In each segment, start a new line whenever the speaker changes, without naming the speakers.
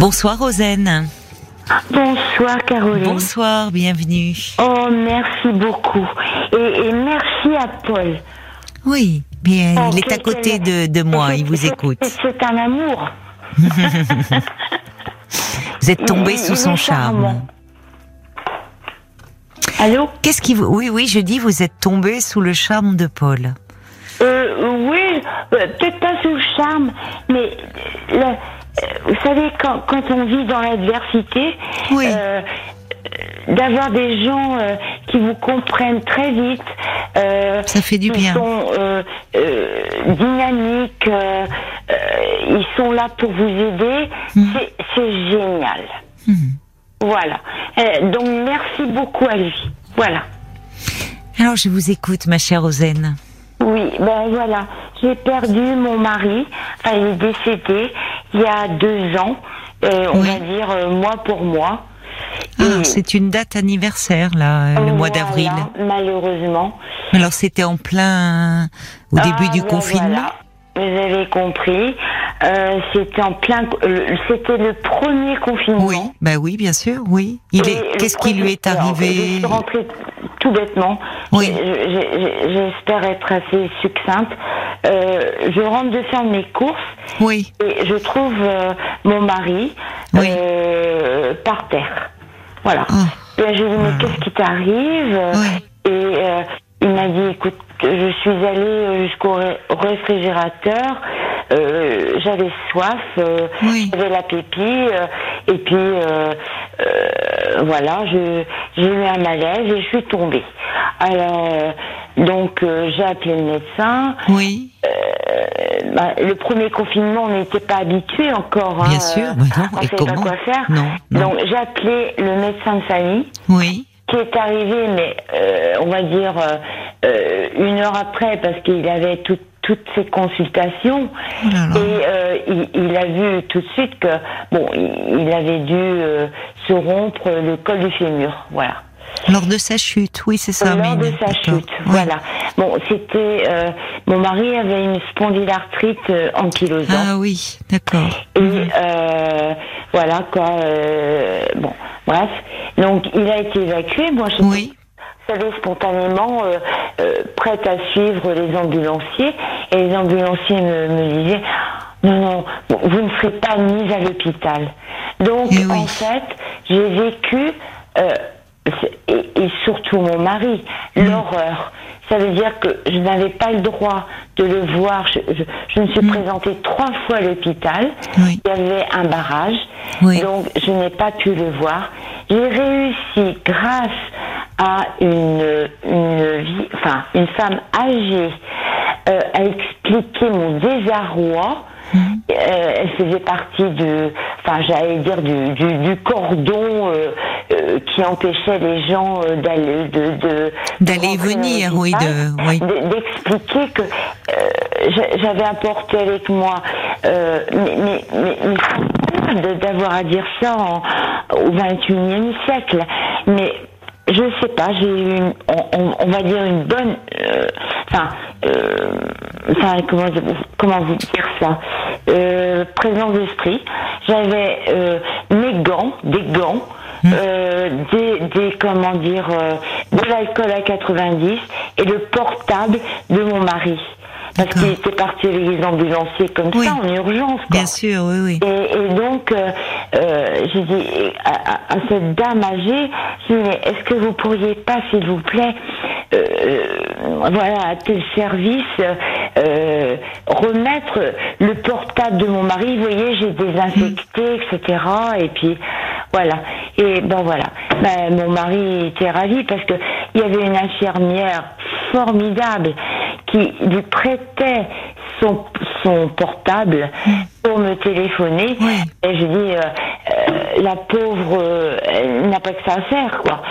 Bonsoir Rosen.
Bonsoir Caroline.
Bonsoir, bienvenue.
Oh, merci beaucoup. Et, merci à Paul.
Oui, bien, oh, il est à côté de, de moi, il vous écoute.
C'est un amour.
vous êtes tombé sous son charme.
Allô?
Qu'est-ce qui vous... Oui, oui, je dis, vous êtes tombé sous le charme de Paul.
Euh, oui, peut-être pas sous le charme, mais le, vous savez, quand, quand on vit dans l'adversité, euh, d'avoir des gens euh, qui vous comprennent très vite,
euh, ça fait du bien.
sont dynamiques, ils sont là pour vous aider, hmm. c'est génial. Hmm. Voilà. donc merci beaucoup à lui. Voilà.
Alors je vous écoute, ma chère Ozen.
Oui, ben voilà. J'ai perdu mon mari. Enfin, il est décédé il y a deux ans. Euh, on va dire euh, mois pour mois.
Ah, c'est une date anniversaire, là, le mois d'avril.
Malheureusement.
Alors, c'était en plein au ah, début du ben confinement?
Vous avez compris. Euh, c'était en plein. c'était le premier confinement.
Oui, bah oui, bien sûr, oui. Il est. Qu'est-ce qui lui est arrivé Je
suis rentrée tout bêtement. Oui. J'espère être assez succincte. Euh, je rentre de faire mes courses.
Oui.
Et je trouve euh, mon mari par terre. Voilà. Oh. Et je lui dis mais ah. qu'est-ce qui t'arrive? Et il m'a dit écoute, je suis allée jusqu'au réfrigérateur. j'avais soif, j'avais la pépille, et puis voilà, j'ai eu un malaise et je suis tombée. Alors donc euh, j'ai appelé le médecin.
Oui.
Euh, bah, le premier confinement, on n'était pas habitué encore.
Hein, Bien sûr,
euh,
non.
On ne savait pas quoi faire.
Non,
Donc j'ai appelé le médecin de famille.
Oui.
Qui est arrivé, mais on va dire une heure après, parce qu'il avait toutes ses consultations oh et il, il, a vu tout de suite que bon, il, avait dû se rompre le col du fémur, voilà.
Lors de sa chute, oui, c'est ça.
Lors de sa chute, voilà. Bon, c'était euh, mon mari avait une spondylarthrite euh, ankylosante.
Ah oui, d'accord.
Et mhm. euh, voilà quoi. Euh, bon, bref. Donc il a été évacué. Moi, je oui. savais spontanément prête à suivre les ambulanciers et les ambulanciers me, me disaient non non, vous ne serez pas mise à l'hôpital. Donc eh en fait, j'ai vécu et, surtout mon mari, mm. l'horreur. Ça veut dire que je n'avais pas le droit de le voir. Je, me suis mm. présentée trois fois à l'hôpital. Il y avait un barrage, donc je n'ai pas pu le voir. J'ai réussi grâce à une, une, vie, enfin, une femme âgée euh, à expliquer mon désarroi euh, elle faisait partie de, enfin j'allais dire du, du, cordon euh, euh, qui empêchait les gens d'aller de,
d'aller venir, oui, de, oui.
d'expliquer que j'avais apporté avec moi, mais, mais, mais, d'avoir à dire ça au 21e siècle, mais je sais pas, j'ai eu, une, on, va dire une bonne, enfin, enfin comment, comment vous dire ça, euh, présence d'esprit. J'avais euh, mes gants, des gants. Euh, des, des, comment dire, euh, de l'alcool à 90 et le portable de mon mari. Parce qu'il était parti avec les ambulanciers comme ça, en urgence.
Bien sûr, oui, oui.
Et, et donc, euh, euh j'ai dit à, à, cette dame âgée, j'ai dit, est-ce que vous pourriez pas, s'il vous plaît, euh, voilà, à tel service, euh, remettre le portable de mon mari? Vous voyez, j'ai désinfecté, etc. Et puis voilà. Et ben voilà. Ben, mon mari était ravi parce que il y avait une infirmière formidable qui lui prêtait son, son portable pour me téléphoner. Et je dis, euh, euh, la pauvre, elle n'a pas que ça à faire, quoi.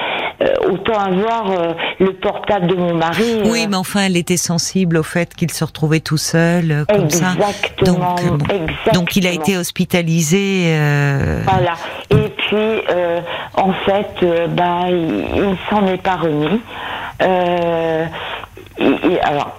Euh, autant avoir euh, le portable de mon mari.
Oui, mais enfin, elle était sensible au fait qu'il se retrouvait tout seul, comme
exactement,
ça. Donc,
exactement.
donc, il a été hospitalisé.
Voilà. Puis, en fait, bah, il, ne s'en est pas remis. Et, alors,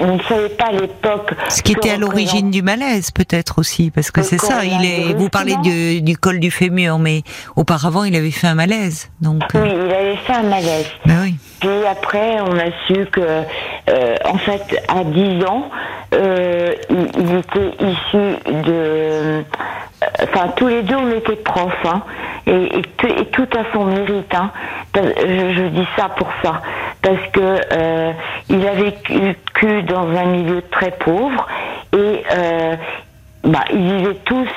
on, ne savait pas à l'époque.
Ce qui était à l'origine du malaise, peut-être aussi, parce que c'est ça. Il est. Vous parlez du, col du fémur, mais auparavant, il avait fait un malaise. Donc.
Oui, il avait fait un malaise.
Ben oui.
Puis après, on a su que, euh, en fait, à 10 ans, euh, il, était issu de. Euh, enfin, tous les deux, on était profs, hein, et, tout à son mérite. Hein. Je, dis ça pour ça, parce que il avait vécu dans un milieu très pauvre et bah, ils vivaient tous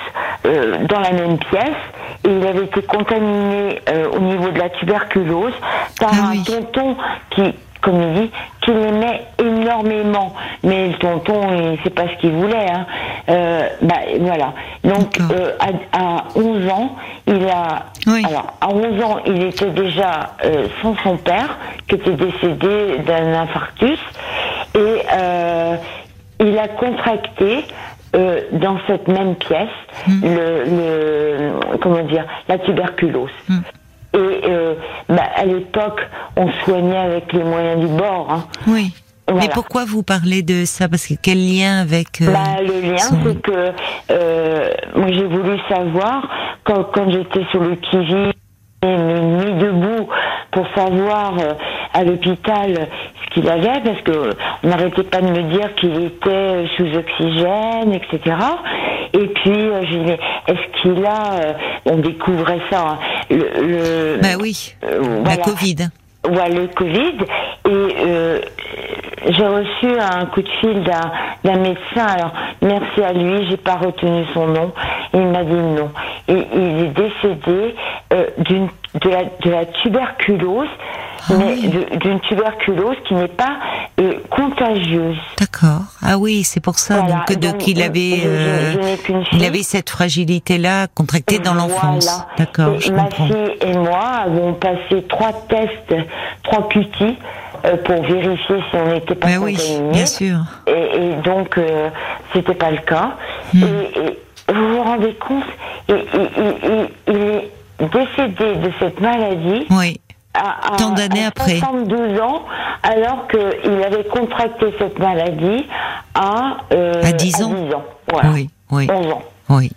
dans la même pièce et il avait été contaminé euh, au niveau de la tuberculose par ah un tonton qui, comme il dit, qui l'aimait énormément. Mais le tonton, il sait pas ce qu'il voulait. Hein. Euh, bah, voilà. Donc, euh, à, 11 ans, il a. Alors, à 11 ans, il était déjà euh, sans son père, qui était décédé d'un infarctus. Et euh, il a contracté euh, dans cette même pièce hmm. le, comment dire la tuberculose. Hmm. Et euh, bah, à l'époque, on soignait avec les moyens du bord. Hein.
Oui. Mais pourquoi vous parlez de ça? Parce que quel lien avec
euh, bah, Le lien, c'est que moi j'ai voulu savoir quand, quand j'étais sur le qui-vive, mis debout pour savoir à l'hôpital qu'il avait, parce que on n'arrêtait pas de me dire qu'il était sous oxygène, etc. Et puis euh, je dis est-ce qu'il a, euh, on découvrait ça, hein,
le, bah oui, euh, la Covid.
Ouais, le Covid. Et j'ai reçu un coup de fil d'un médecin. Alors, merci à lui, j'ai pas retenu son nom. Il m'a dit non. Et il est décédé d'une de la, de la tuberculose ah mais d'une tuberculose qui n'est pas euh, contagieuse.
D'accord. Ah oui, c'est pour ça donc, donc, il avait euh, il avait cette fragilité là contractée dans l'enfance. D'accord.
Ma fille et moi avons passé trois tests, trois cutis euh, pour vérifier si on n'était pas
oui, bien sûr.
Et, et donc euh, c'était pas le cas. Hmm. Et, vous vous rendez compte, il, est décédé de cette maladie.
Oui à, Tant d'années après.
72 ans, alors qu'il avait contracté cette maladie à,
euh, à 10 ans.
Voilà.
Oui, oui.
11 ans.
Oui.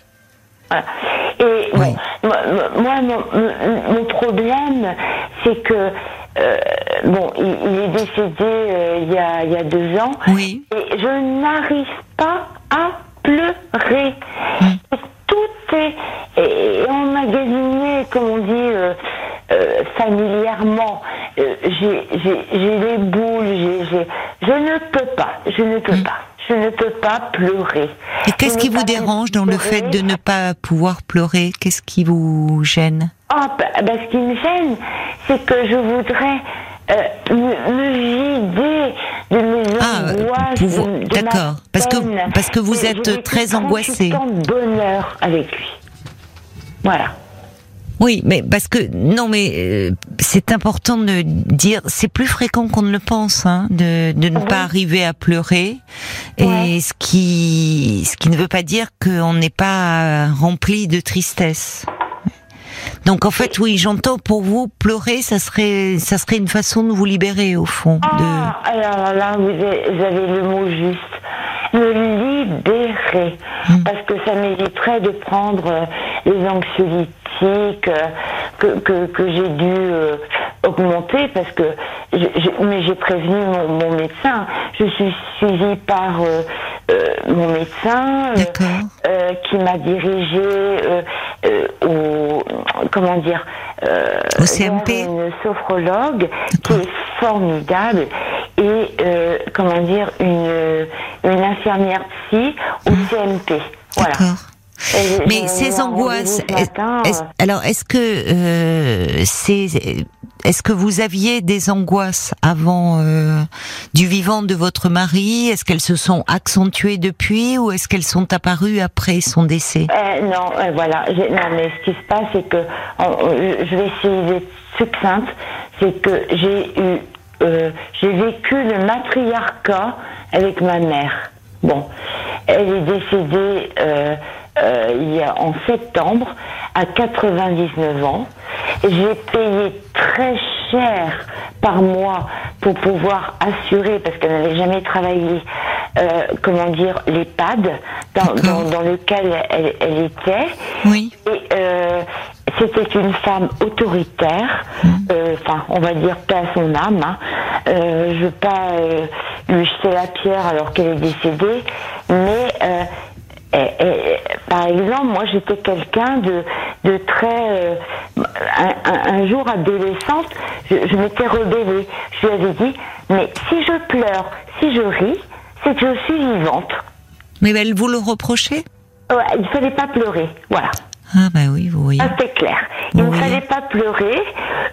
Et bon, moi, mon, mon, problème, c'est que euh, bon, il, est décédé euh, il, y a, il y a deux ans.
Oui.
Et je n'arrive pas à pleurer. Hum. Tout est, est emmagasiné, comme on dit, familièrement, euh, j'ai les boules, je ne peux pas, je ne peux mm. pas, je ne peux pas pleurer.
Et qu'est-ce qui vous dérange dans le fait de ne pas pouvoir pleurer? Qu'est-ce qui vous gêne?
Ah, bah, bah, Ce qui me gêne, c'est que je voudrais euh, me, vider de mes ah, angoisses.
D'accord, parce que parce que vous êtes très angoissée.
de bonheur avec lui. Voilà.
Oui, mais parce que non, mais euh, c'est important de dire, c'est plus fréquent qu'on ne le pense, hein, de, de ne pas arriver à pleurer, et ce qui ce qui ne veut pas dire qu'on n'est pas rempli de tristesse. Donc en fait, oui, j'entends pour vous pleurer, ça serait ça serait une façon de vous libérer au fond.
Ah, alors là, vous avez le mot juste me libérer. Hmm. Parce que ça m'éviterait de prendre euh, les anxiolytiques euh, que, que, que j'ai dû euh, augmenter parce que mais j'ai prévenu mon, médecin. Je suis suivie par mon médecin qui m'a dirigée au comment dire
au CMP
une sophrologue qui est formidable et euh, comment dire une, une infirmière psy au. CMP. Voilà.
Mais ces angoisses, alors est-ce que euh, c'est est-ce que vous aviez des angoisses avant euh, du vivant de votre mari? Est-ce qu'elles se sont accentuées depuis ou est-ce qu'elles sont apparues après son décès?
Euh, Non, euh, voilà. Non, mais ce qui se passe, c'est que je vais essayer d'être succincte. C'est que j'ai eu j'ai vécu le matriarcat avec ma mère. Bon, elle est décédée euh, il y a, en septembre à 99 ans. J'ai payé très cher par mois pour pouvoir assurer, parce qu'elle n'avait jamais travaillé, euh, comment dire, l'EHPAD dans, dans, lequel elle, elle, était.
Oui.
Et euh, c'était une femme autoritaire, mmh. euh, enfin, on va dire pas à son âme. Hein. Je veux pas lui jeter la pierre alors qu'elle est décédée, mais et, par exemple, moi j'étais quelqu'un de, de très... Un, un, jour adolescente, je, je m'étais rebellée. Je lui avais dit, mais si je pleure, si je ris, c'est que je suis vivante.
Mais elle vous le reprochait?
Ouais, il ne fallait pas pleurer, voilà.
Ah bah oui, vous voyez.
Ah, c'est clair. Il ne fallait pas pleurer,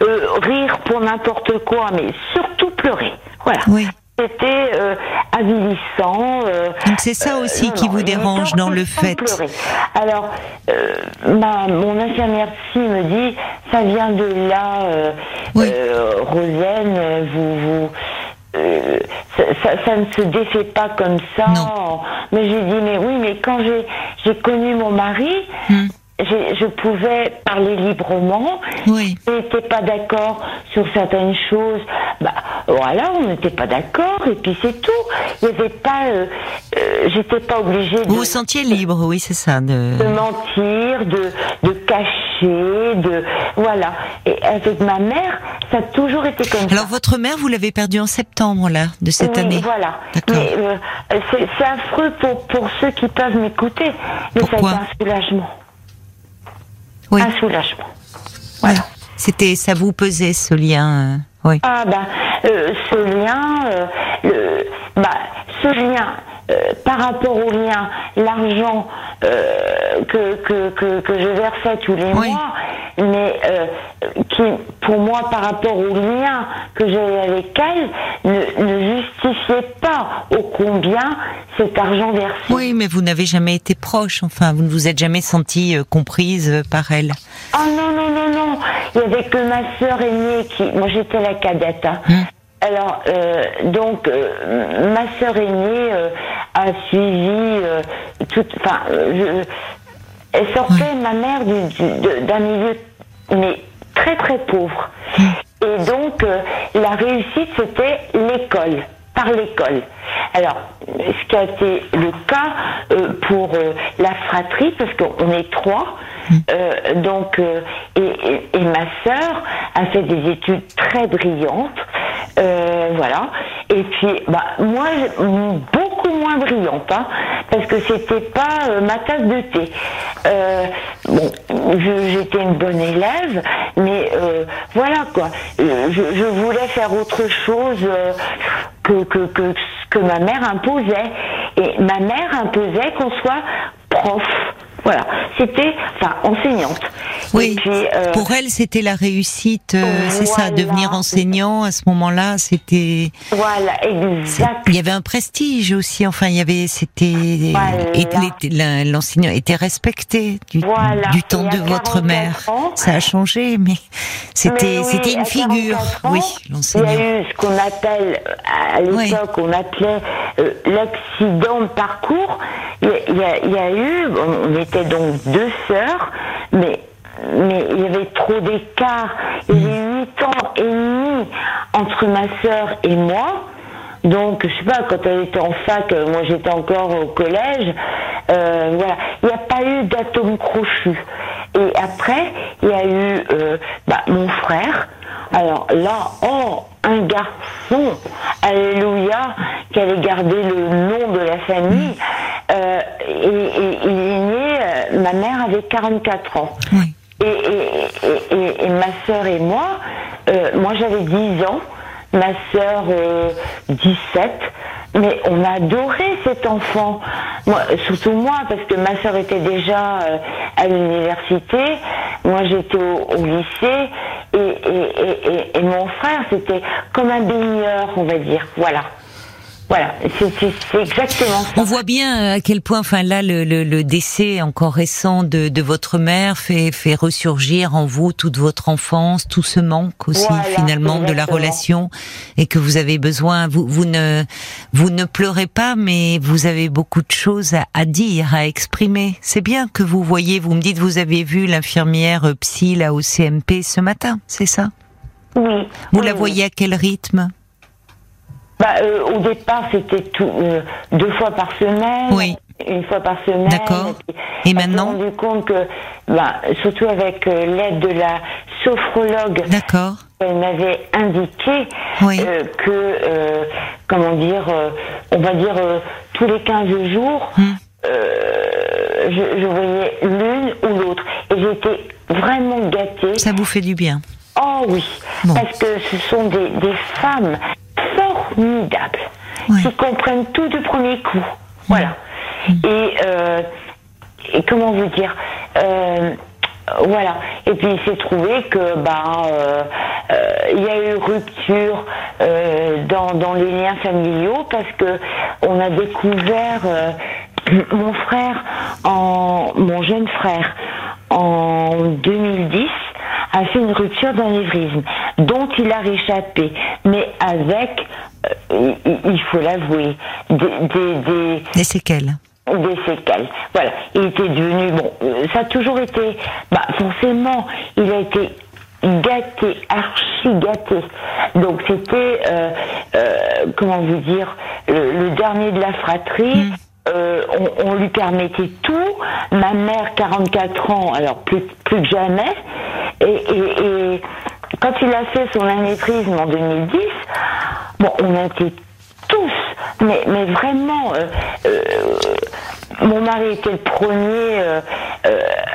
euh, rire pour n'importe quoi, mais surtout pleurer. Voilà.
Oui.
C'était euh, avilissant.
Euh, Donc c'est ça aussi qui vous dérange dans le fait.
Pleurer. Alors, ma, mon infirmière psy me dit, ça vient de là, oui. Rosane, vous, vous euh, ça, ne se défait pas comme ça. Mais j'ai dit, mais oui, mais quand j'ai connu mon mari, hmm je pouvais parler librement.
Oui.
Je n'étais pas d'accord sur certaines choses. Voilà, on n'était pas d'accord et puis c'est tout. Il n'y avait pas, euh, euh, j'étais pas obligée. De,
vous vous sentiez libre, oui, c'est ça.
De... de mentir, de, de cacher, de voilà. Et avec ma mère, ça a toujours été comme
ça. Alors votre mère, vous l'avez perdue en septembre là de cette
oui,
année.
Voilà. Mais euh, c'est affreux pour pour ceux qui peuvent m'écouter, mais
Pourquoi
ça a été un soulagement un soulagement.
Voilà. C'était, ça vous pesait ce lien, euh, oui.
Ah ben, euh, ce lien, euh, le, bah, ce lien par rapport au lien, l'argent que, que, que, que, je versais tous les mois, mais qui, pour moi, par rapport au lien que j'avais avec elle, ne, ne justifiait pas au combien cet argent versé.
Oui, mais vous n'avez jamais été proche, enfin, vous ne vous êtes jamais sentie euh, comprise euh, par elle.
Ah non, non. Il n'y avait que ma sœur aînée qui. Moi, j'étais la cadette. Hein. Hum. Alors, euh, donc, ma sœur aînée a suivi toute. Enfin, elle sortait, ma mère, d'un milieu, mais très, très pauvre. Hum. Et donc, la réussite, c'était l'école par l'école. Alors, ce qui a été le cas euh, pour euh, la fratrie, parce qu'on est trois, mm. euh, donc, et, ma sœur a fait des études très brillantes, voilà. Et puis, bah, moi, beaucoup moins brillante, hein, parce que c'était pas ma tasse de thé. bon, j'étais une bonne élève, mais voilà quoi. Je, je, voulais faire autre chose que, que, que ma mère imposait. Et ma mère imposait qu'on soit prof. Voilà, c'était, enfin, enseignante.
Oui. Euh, pour elle, c'était la réussite, euh, c'est ça, devenir enseignant à ce moment-là, c'était.
Voilà, exact.
Il y avait un prestige aussi. Enfin, il y avait, c'était, voilà. l'enseignant était respecté du, du temps de votre mère. ça a changé, mais c'était, c'était une figure, oui, l'enseignant.
Il y a eu ce qu'on appelle, à l'époque, on appelait euh, l'accident de parcours. Il y a, il y a eu, on était donc deux sœurs, mais mais il y avait trop d'écart. Il y avait huit ans et demi entre ma sœur et moi. Donc, je sais pas, quand elle était en fac, euh, moi j'étais encore au collège, euh, voilà. Il n'y a pas eu d'atome crochu. Et après, il y a eu euh, bah, mon frère. Alors là, oh, un garçon, alléluia, qui allait garder le nom de la famille. Euh, et, il est né, ma mère avait 44 ans. Et, et, ma sœur et moi, euh, moi j'avais 10 ans, ma sœur 17, mais on a adoré cet enfant. Moi, surtout moi, parce que ma sœur était déjà à l'université, moi j'étais au, lycée, et, et, mon frère, c'était comme un baigneur, on va dire. Voilà. Voilà, c'est exactement ça.
On voit bien euh, à quel point, enfin là, le, le, le décès encore récent de, de, votre mère fait, fait ressurgir en vous toute votre enfance, tout ce manque aussi finalement de la relation, et que vous avez besoin. Vous, vous ne vous ne pleurez pas, mais vous avez beaucoup de choses à, à dire, à exprimer. C'est bien que vous voyez. Vous me dites, vous avez vu l'infirmière psy là au CMP ce matin, c'est ça?
Oui.
Vous la voyez à quel rythme?
Bah, Au départ, c'était tout deux fois par semaine.
Oui
une fois par semaine.
D'accord. Et, maintenant
On s'est rendu compte que, bah, surtout avec euh, l'aide de la sophrologue,
D'accord.
elle m'avait indiqué euh, que, euh, comment dire, on va dire tous les 15 jours, hmm. je, je, voyais l'une ou l'autre. Et j'étais vraiment gâtée.
Ça vous fait du bien
Oh oui, parce que ce sont des, des femmes qui comprennent tout du premier coup. Voilà. Et, euh, et, comment vous dire euh, voilà. Et puis il s'est trouvé que euh, il y a eu rupture dans, dans les liens familiaux parce que on a découvert mon frère en mon jeune frère en 2010 a fait une rupture d'anévrisme dont il a réchappé, mais avec, il, faut l'avouer, des, des,
des séquelles
des séquelles. Voilà. Il était devenu, bon, euh, ça a toujours été, bah, forcément, il a été gâté, archi gâté. Donc c'était, euh, euh, comment vous dire, le, dernier de la fratrie. Mm. on, lui permettait tout. Ma mère, 44 ans, alors plus, plus que jamais. Et, quand il a fait son anévrisme en 2010, bon, on été tous, mais, mais vraiment, euh, euh, mon mari était le premier euh,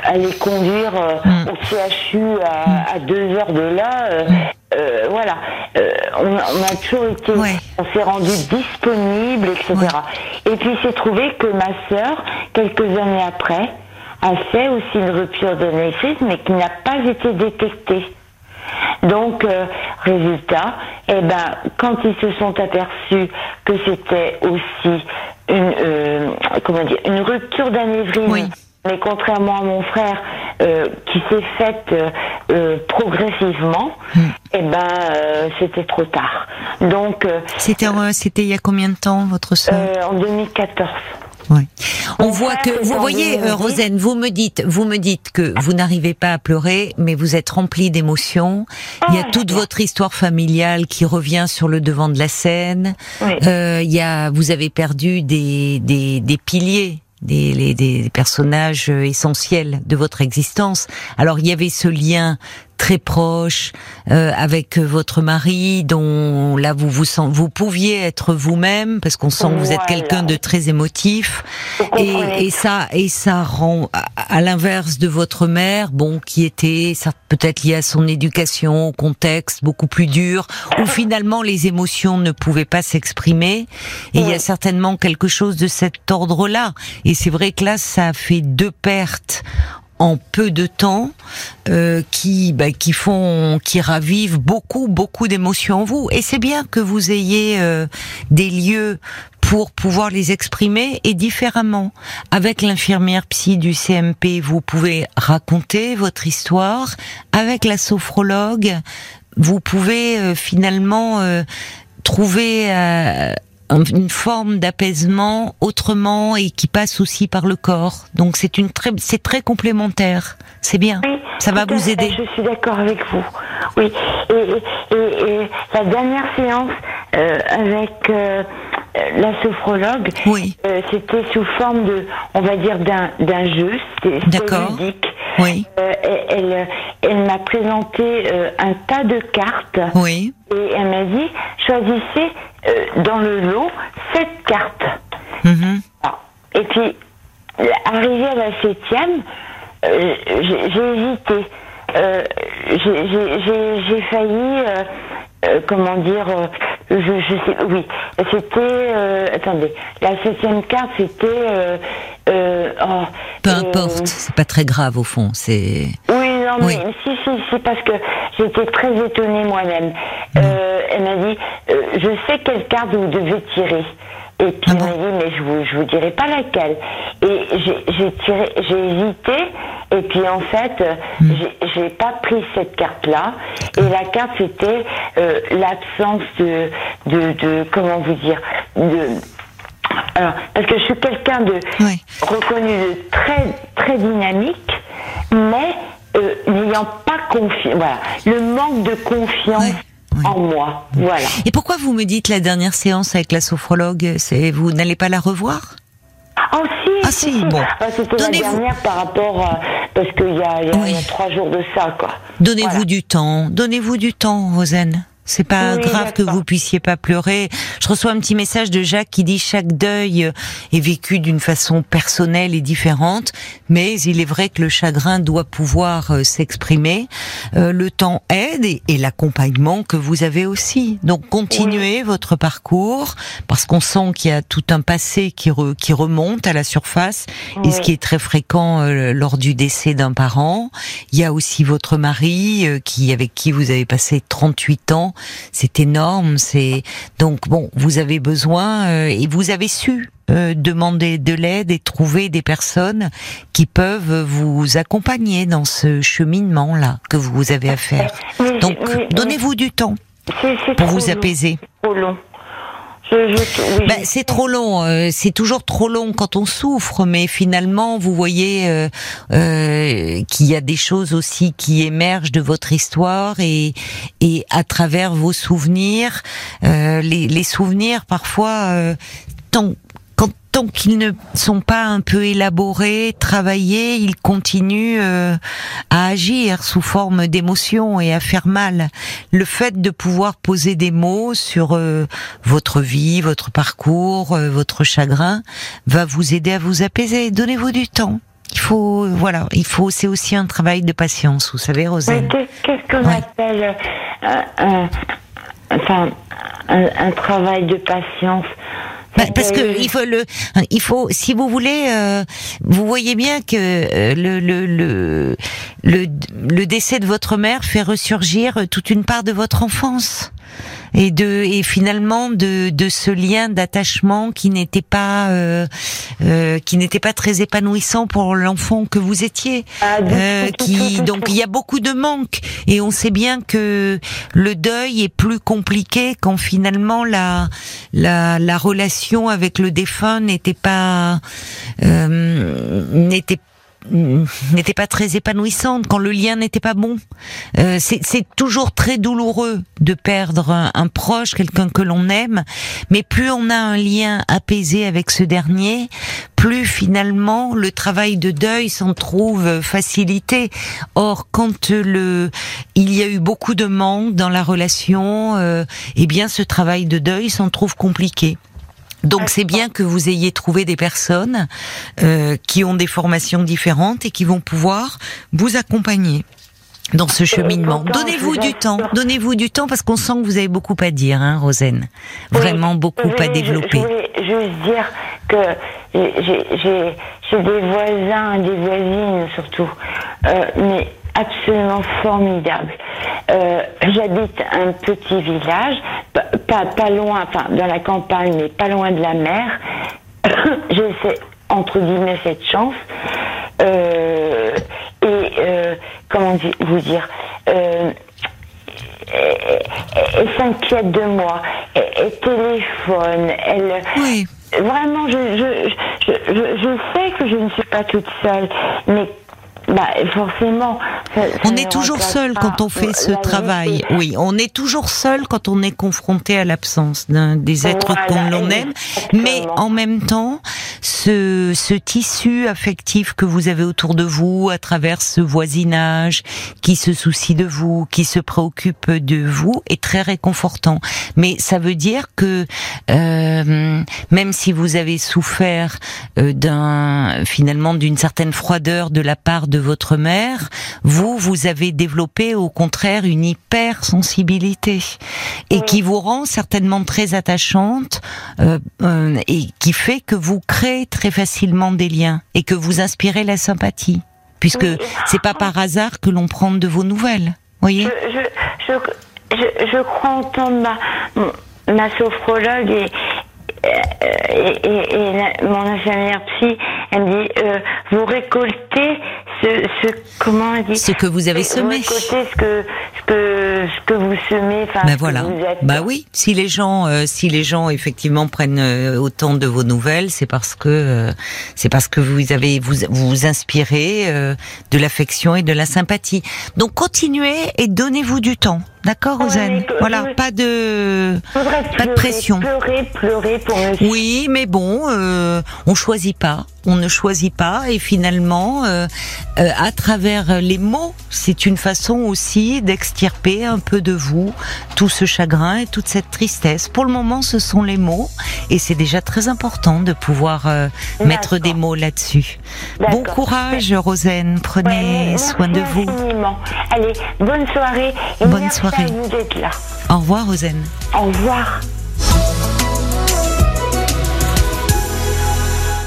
à les conduire mm. au CHU à, à, deux heures de là. voilà, on, a toujours été, on s'est rendu disponible, etc. Et puis il s'est trouvé que ma sœur, quelques années après, a fait aussi une rupture de naissance, mais qui n'a pas été détectée. Donc, euh, résultat, eh ben, quand ils se sont aperçus que c'était aussi une, euh, comment dire, une rupture d'anévrisme, mais contrairement à mon frère euh, qui s'est faite progressivement, hmm. eh ben, c'était trop tard. Donc,
c'était c'était il y a combien de temps votre soeur
En 2014.
On voit que vous voyez, euh, Rosane, vous me dites, vous me dites que vous n'arrivez pas à pleurer, mais vous êtes remplie d'émotions. il y a ah, toute votre histoire familiale qui revient sur le devant de la scène. Euh, il y a, vous avez perdu des, des, des piliers des, des, personnages essentiels de votre existence. Alors il y avait ce lien très proche euh, avec votre mari, dont là vous vous sent, vous pouviez être vous-même parce qu'on sent que vous êtes quelqu'un de très émotif. Et, et, ça et ça rend à, l'inverse de votre mère, bon qui était ça peut-être lié à son éducation, au contexte beaucoup plus dur où finalement les émotions ne pouvaient pas s'exprimer. Et il y a certainement quelque chose de cet ordre-là. Et c'est vrai que là ça a fait deux pertes en peu de temps euh, qui bah, qui font qui ravivent beaucoup beaucoup d'émotions en vous. Et c'est bien que vous ayez euh, des lieux pour pouvoir les exprimer et différemment. Avec l'infirmière psy du CMP vous pouvez raconter votre histoire. Avec la sophrologue vous pouvez euh, finalement trouver une forme d'apaisement autrement et qui passe aussi par le corps. Donc c'est une très, c'est très complémentaire. C'est bien. ça va vous aider.
Je suis d'accord avec vous. Oui. Et, et, la dernière séance euh, avec euh, la sophrologue,
oui.
Euh, c'était sous forme de, on va dire d'un d'un jeu.
D'accord. Oui.
elle, elle m'a présenté un tas de cartes.
Oui.
Et elle m'a dit, choisissez euh, dans le lot sept cartes.
Mhm.
Et puis, arrivé à la septième, euh, j'ai hésité. Euh, j'ai failli, comment dire, je, je, sais, oui, c'était, attendez, la septième carte, c'était,
oh, peu importe, c'est pas très grave au fond, c'est.
Oui, non, mais si, si, si, parce que j'étais très étonnée moi-même. Euh, elle m'a dit, euh, je sais quelle carte vous devez tirer. Et puis ah m'a dit, mais je vous, je vous dirai pas laquelle. Et j'ai tiré, j'ai hésité. Et puis en fait, hmm. j'ai pas pris cette carte-là. Et la carte c'était euh, l'absence de, de, de, comment vous dire, de alors, parce que je suis quelqu'un de reconnu de très très dynamique, mais euh, n'ayant pas confiance, voilà, le manque de confiance. En moi, voilà.
Et pourquoi vous me dites la dernière séance avec la sophrologue, c'est vous n'allez pas la revoir?
Oh si,
ah, si, bon.
Ah, c'était la dernière par rapport à, parce qu'il y, a, y a trois jours de ça, quoi.
Donnez-vous du temps, donnez-vous du temps, Rosen. C'est pas grave que vous puissiez pas pleurer. Je reçois un petit message de Jacques qui dit chaque deuil est vécu d'une façon personnelle et différente, mais il est vrai que le chagrin doit pouvoir euh, s'exprimer. Euh, le temps aide et, l'accompagnement que vous avez aussi. Donc continuez votre parcours parce qu'on sent qu'il y a tout un passé qui, qui remonte à la surface et ce qui est très fréquent euh, lors du décès d'un parent. Il y a aussi votre mari qui avec qui vous avez passé 38 ans c'est énorme. C'est donc bon, vous avez besoin euh, et vous avez su euh, demander de l'aide et trouver des personnes qui peuvent vous accompagner dans ce cheminement là que vous avez à faire. Donc donnez-vous du temps pour vous apaiser.
Trop long.
Bah, c'est trop long. Euh, c'est toujours trop long quand on souffre, mais finalement, vous voyez euh, euh, qu'il y a des choses aussi qui émergent de votre histoire et et à travers vos souvenirs, les, les souvenirs parfois tant tant qu'ils ne sont pas un peu élaborés, travaillés, ils continuent euh, à agir sous forme d'émotions et à faire mal. Le fait de pouvoir poser des mots sur euh, votre vie, votre parcours, euh, votre chagrin, va vous aider à vous apaiser. Donnez-vous du temps. Il faut, voilà, il faut, c'est aussi un travail de patience, vous savez, Rosane.
Qu'est-ce qu'on appelle un, enfin, un travail de patience?
Bah, parce que il faut le, il faut, si vous voulez, euh, vous voyez bien que euh, le, le, le, le, le décès de votre mère fait ressurgir toute une part de votre enfance et de et finalement de, de ce lien d'attachement qui n'était pas euh, euh, qui n'était pas très épanouissant pour l'enfant que vous étiez. Ah, euh, qui donc il y a beaucoup de manques. Et on sait bien que le deuil est plus compliqué quand finalement la la, la relation avec le défunt n'était pas euh, n'était n'était pas très épanouissante, quand le lien n'était pas bon. Euh, c'est toujours très douloureux de perdre un, proche, quelqu'un que l'on aime, mais plus on a un lien apaisé avec ce dernier, plus finalement le travail de deuil s'en trouve facilité. Or, quand le il y a eu beaucoup de manque dans la relation, euh, eh bien ce travail de deuil s'en trouve compliqué. Donc c'est bien que vous ayez trouvé des personnes euh, qui ont des formations différentes et qui vont pouvoir vous accompagner dans ce cheminement. Donnez-vous du temps, donnez-vous du temps parce qu'on sent que vous avez beaucoup à dire, hein, Rosen. Vraiment beaucoup à développer.
Je voulais juste dire que j'ai des voisins, des voisines surtout, euh, mais absolument formidables. Euh, j'habite un petit village, pas, pas loin, enfin dans la campagne, mais pas loin de la mer. J'ai entre guillemets cette chance. Euh, et euh, comment vous dire elle, s'inquiète de moi, elle, téléphone, elle. Oui. Vraiment, je, je, je, je, sais que je ne suis pas toute seule, mais bah, forcément.
on est toujours seul quand on fait ce travail. Oui, on est toujours seul quand on est confronté à l'absence d'un des êtres qu'on l'on aime. Mais en même temps, ce, ce tissu affectif que vous avez autour de vous, à travers ce voisinage qui se soucie de vous, qui se préoccupe de vous, est très réconfortant. Mais ça veut dire que euh, même si vous avez souffert euh, d'un finalement d'une certaine froideur de la part de votre mère, vous, vous avez développé au contraire une hypersensibilité et qui vous rend certainement très attachante euh, euh, et qui fait que vous créez très facilement des liens et que vous inspirez la sympathie, puisque c'est pas par hasard que l'on prend de vos nouvelles, voyez.
Je, je, je, crois entendre ma, ma sophrologue et, et, et, mon infirmière psy, elle me dit, euh, vous récoltez ce, comment on dit
Ce que vous avez semé.
ce que ce que ce que vous semez.
Ben voilà. Bah oui. Si les gens, euh, si les gens effectivement prennent euh, autant de vos nouvelles, c'est parce que euh, c'est parce que vous avez vous vous inspirez de l'affection et de la sympathie. Donc continuez et donnez-vous du temps. D'accord, Rosanne. voilà, pas de pas de pression.
Pleurer, pleurer pour
Oui, mais bon, euh, on choisit pas, on ne choisit pas, et finalement, euh, euh, à travers les mots, c'est une façon aussi d'extirper un peu de vous tout ce chagrin et toute cette tristesse. Pour le moment, ce sont les mots, et c'est déjà très important de pouvoir euh, mettre des mots là-dessus. Bon courage, Rosanne. Prenez soin de vous.
Allez, bonne soirée.
bonne soirée. Au revoir, Ozen.
Au revoir.